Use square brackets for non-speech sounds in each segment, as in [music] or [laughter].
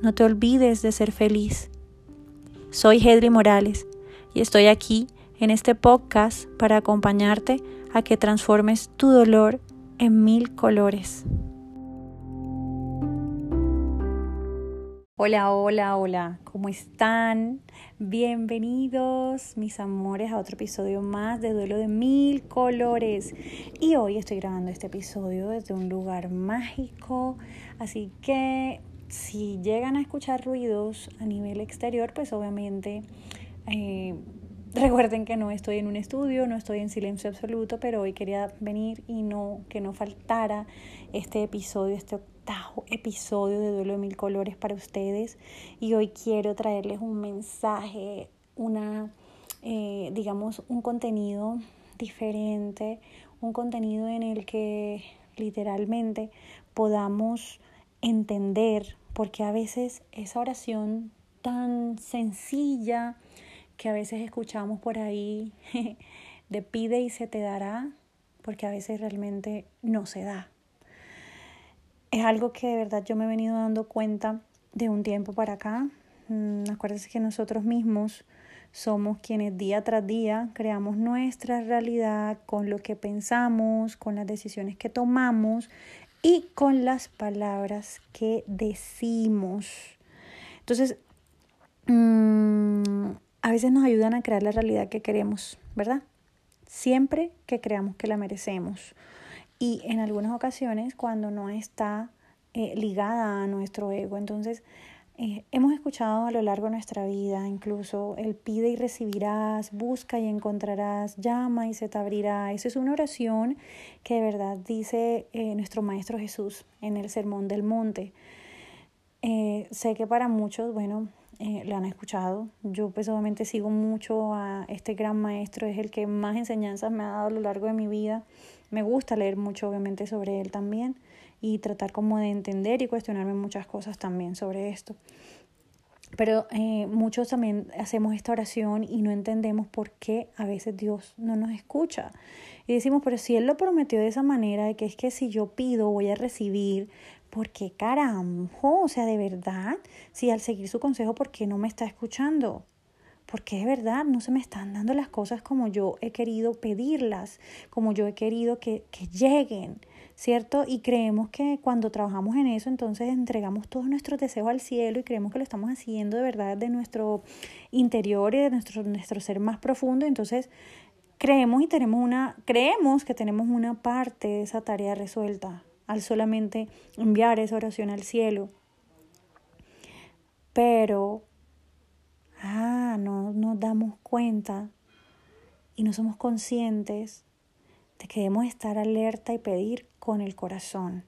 No te olvides de ser feliz. Soy Hedri Morales y estoy aquí en este podcast para acompañarte a que transformes tu dolor en mil colores. Hola, hola, hola, ¿cómo están? Bienvenidos, mis amores, a otro episodio más de Duelo de Mil Colores. Y hoy estoy grabando este episodio desde un lugar mágico, así que si llegan a escuchar ruidos a nivel exterior, pues obviamente eh, recuerden que no estoy en un estudio, no estoy en silencio absoluto, pero hoy quería venir y no que no faltara este episodio, este episodio de Duelo de Mil Colores para ustedes. Y hoy quiero traerles un mensaje, una, eh, digamos, un contenido diferente, un contenido en el que literalmente podamos entender, porque a veces esa oración tan sencilla que a veces escuchamos por ahí [laughs] de pide y se te dará, porque a veces realmente no se da es algo que de verdad yo me he venido dando cuenta de un tiempo para acá. Mm, acuérdense que nosotros mismos somos quienes día tras día creamos nuestra realidad con lo que pensamos, con las decisiones que tomamos y con las palabras que decimos. Entonces, mm, a veces nos ayudan a crear la realidad que queremos, ¿verdad? Siempre que creamos que la merecemos y en algunas ocasiones cuando no está eh, ligada a nuestro ego. Entonces, eh, hemos escuchado a lo largo de nuestra vida, incluso el pide y recibirás, busca y encontrarás, llama y se te abrirá. Esa es una oración que de verdad dice eh, nuestro Maestro Jesús en el Sermón del Monte. sé que para muchos, bueno, lo han escuchado. Yo personalmente sigo mucho a este gran maestro, es el que más enseñanzas me ha dado a lo largo de mi vida me gusta leer mucho, obviamente, sobre él también y tratar como de entender y cuestionarme muchas cosas también sobre esto. Pero eh, muchos también hacemos esta oración y no entendemos por qué a veces Dios no nos escucha. Y decimos, pero si Él lo prometió de esa manera, de que es que si yo pido voy a recibir, ¿por qué carajo? O sea, de verdad, si al seguir su consejo, ¿por qué no me está escuchando? porque de verdad no se me están dando las cosas como yo he querido pedirlas, como yo he querido que, que lleguen, ¿cierto? Y creemos que cuando trabajamos en eso, entonces entregamos todos nuestros deseos al cielo y creemos que lo estamos haciendo de verdad de nuestro interior y de nuestro, nuestro ser más profundo. Entonces creemos y tenemos una, creemos que tenemos una parte de esa tarea resuelta al solamente enviar esa oración al cielo. Pero ah, no nos damos cuenta y no somos conscientes de que debemos estar alerta y pedir con el corazón.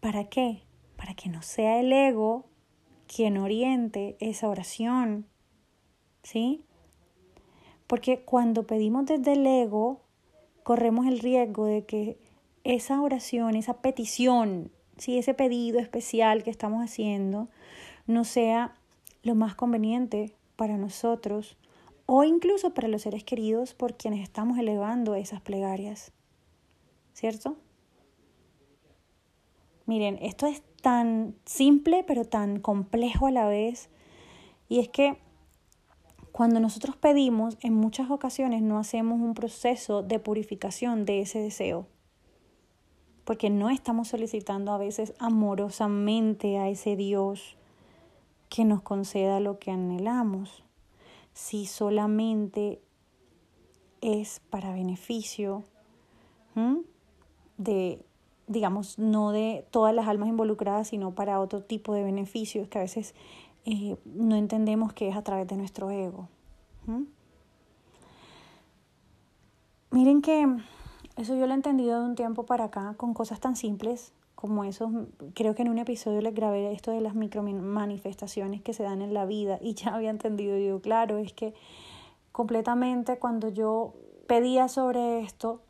¿Para qué? Para que no sea el ego quien oriente esa oración. ¿Sí? Porque cuando pedimos desde el ego, corremos el riesgo de que esa oración, esa petición, ¿sí? ese pedido especial que estamos haciendo, no sea lo más conveniente para nosotros o incluso para los seres queridos por quienes estamos elevando esas plegarias. ¿Cierto? Miren, esto es tan simple pero tan complejo a la vez. Y es que cuando nosotros pedimos, en muchas ocasiones no hacemos un proceso de purificación de ese deseo. Porque no estamos solicitando a veces amorosamente a ese Dios que nos conceda lo que anhelamos. Si solamente es para beneficio de, digamos, no de todas las almas involucradas, sino para otro tipo de beneficios que a veces eh, no entendemos que es a través de nuestro ego. Miren que eso yo lo he entendido de un tiempo para acá con cosas tan simples como eso. Creo que en un episodio les grabé esto de las micro manifestaciones que se dan en la vida y [laughs] ya había entendido. Digo, claro, es que completamente cuando yo pedía sobre esto,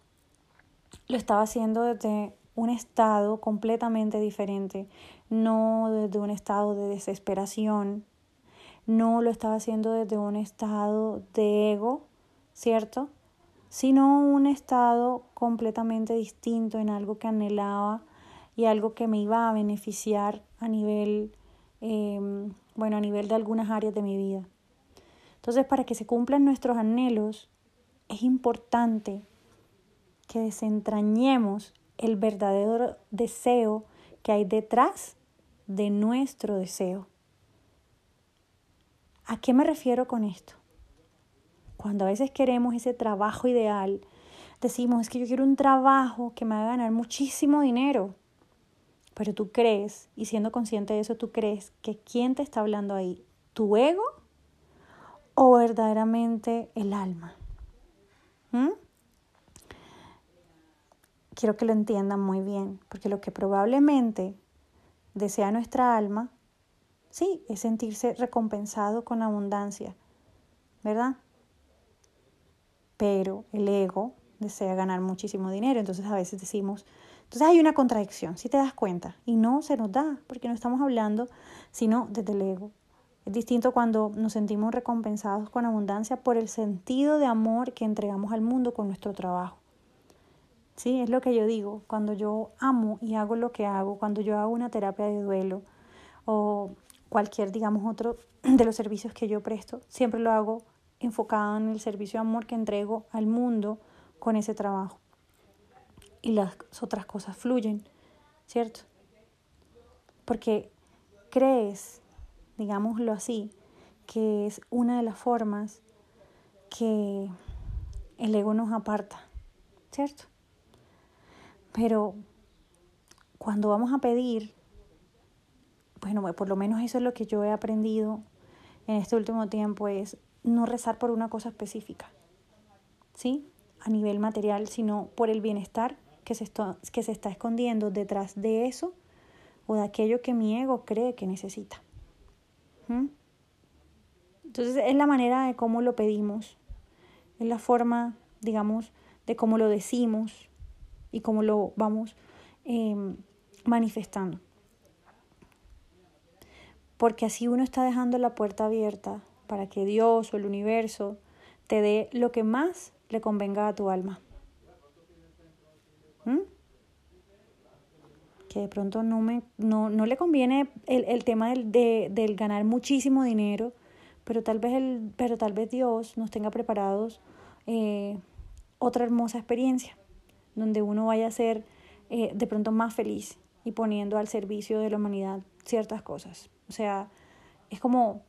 lo estaba haciendo desde un estado completamente diferente, no desde un estado de desesperación, no lo estaba haciendo desde un estado de ego, ¿cierto? Sino un estado completamente distinto en algo que anhelaba y algo que me iba a beneficiar a nivel, em, bueno, a nivel de algunas áreas de mi vida. Entonces, para que se cumplan nuestros anhelos, es importante que desentrañemos el verdadero deseo que hay detrás de nuestro deseo. ¿A qué me refiero con esto? Cuando a veces queremos ese trabajo ideal, decimos, es que yo quiero un trabajo que me haga ganar muchísimo dinero. Pero tú crees, y siendo consciente de eso, tú crees que quién te está hablando ahí, tu ego o verdaderamente el alma. ¿Mm? Quiero que lo entiendan muy bien, porque lo que probablemente desea nuestra alma, sí, es sentirse recompensado con abundancia, ¿verdad? Pero el ego desea ganar muchísimo dinero, entonces a veces decimos, entonces hay una contradicción, si te das cuenta, y no se nos da, porque no estamos hablando sino desde el ego. Es distinto cuando nos sentimos recompensados con abundancia por el sentido de amor que entregamos al mundo con nuestro trabajo. Sí, es lo que yo digo, cuando yo amo y hago lo que hago, cuando yo hago una terapia de duelo o cualquier, digamos, otro [clears throat] de los servicios que yo presto, siempre lo hago enfocado en el servicio de amor que entrego al mundo con ese trabajo. Y las otras cosas fluyen, ¿cierto? Porque crees digámoslo así, que es una de las formas que el ego nos aparta, ¿cierto? Pero cuando vamos a pedir, bueno, por lo menos eso es lo que yo he aprendido en este último tiempo, es no rezar por una cosa específica, ¿sí? A nivel material, sino por el bienestar que se, está, que se está escondiendo detrás de eso o de aquello que mi ego cree que necesita. Entonces es la manera de cómo lo pedimos, es la forma, digamos, de cómo lo decimos y cómo lo vamos em, manifestando. Porque así uno está dejando la puerta abierta para que Dios o el universo te dé lo que más le convenga a tu alma. Que de pronto no, me, no, no le conviene el, el tema del, de, del ganar muchísimo dinero, pero tal vez, el, pero tal vez Dios nos tenga preparados eh, otra hermosa experiencia, donde uno vaya a ser eh, de pronto más feliz y poniendo al servicio de la humanidad ciertas cosas. O sea, es como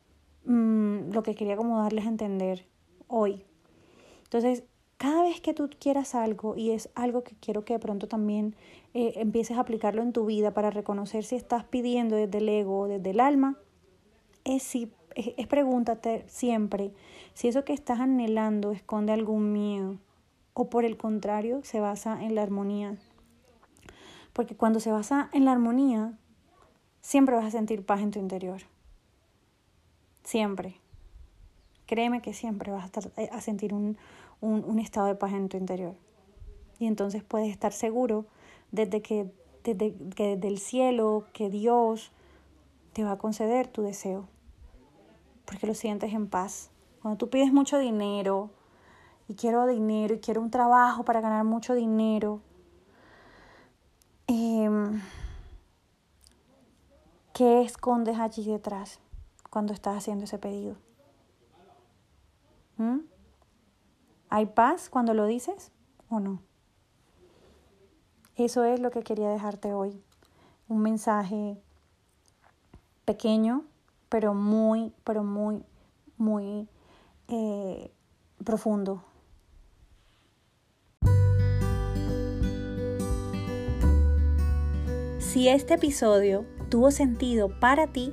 mm, lo que quería como darles a entender hoy. Entonces, cada vez que tú quieras algo, y es algo que quiero que de pronto también eh, empieces a aplicarlo en tu vida para reconocer si estás pidiendo desde el ego o desde el alma, es, si, es, pregúntate siempre si eso que estás anhelando esconde algún miedo o por el contrario se basa en la armonía. Porque cuando se basa en la armonía, siempre vas a sentir paz en tu interior. Siempre. Créeme que siempre vas a, estar, eh, a sentir un, un, estado de paz en tu interior. Y entonces puedes estar seguro desde que, desde que desde el cielo, que Dios te va a conceder tu deseo, porque lo sientes en paz. Cuando tú pides mucho dinero, y quiero dinero, y quiero un trabajo para ganar mucho dinero, em, ¿qué escondes allí detrás cuando estás haciendo ese pedido? ¿Mm? ¿Hay paz cuando lo dices o no? Eso es lo que quería dejarte hoy. Un mensaje pequeño, pero muy, pero muy, muy eh, profundo. Si este episodio tuvo sentido para ti,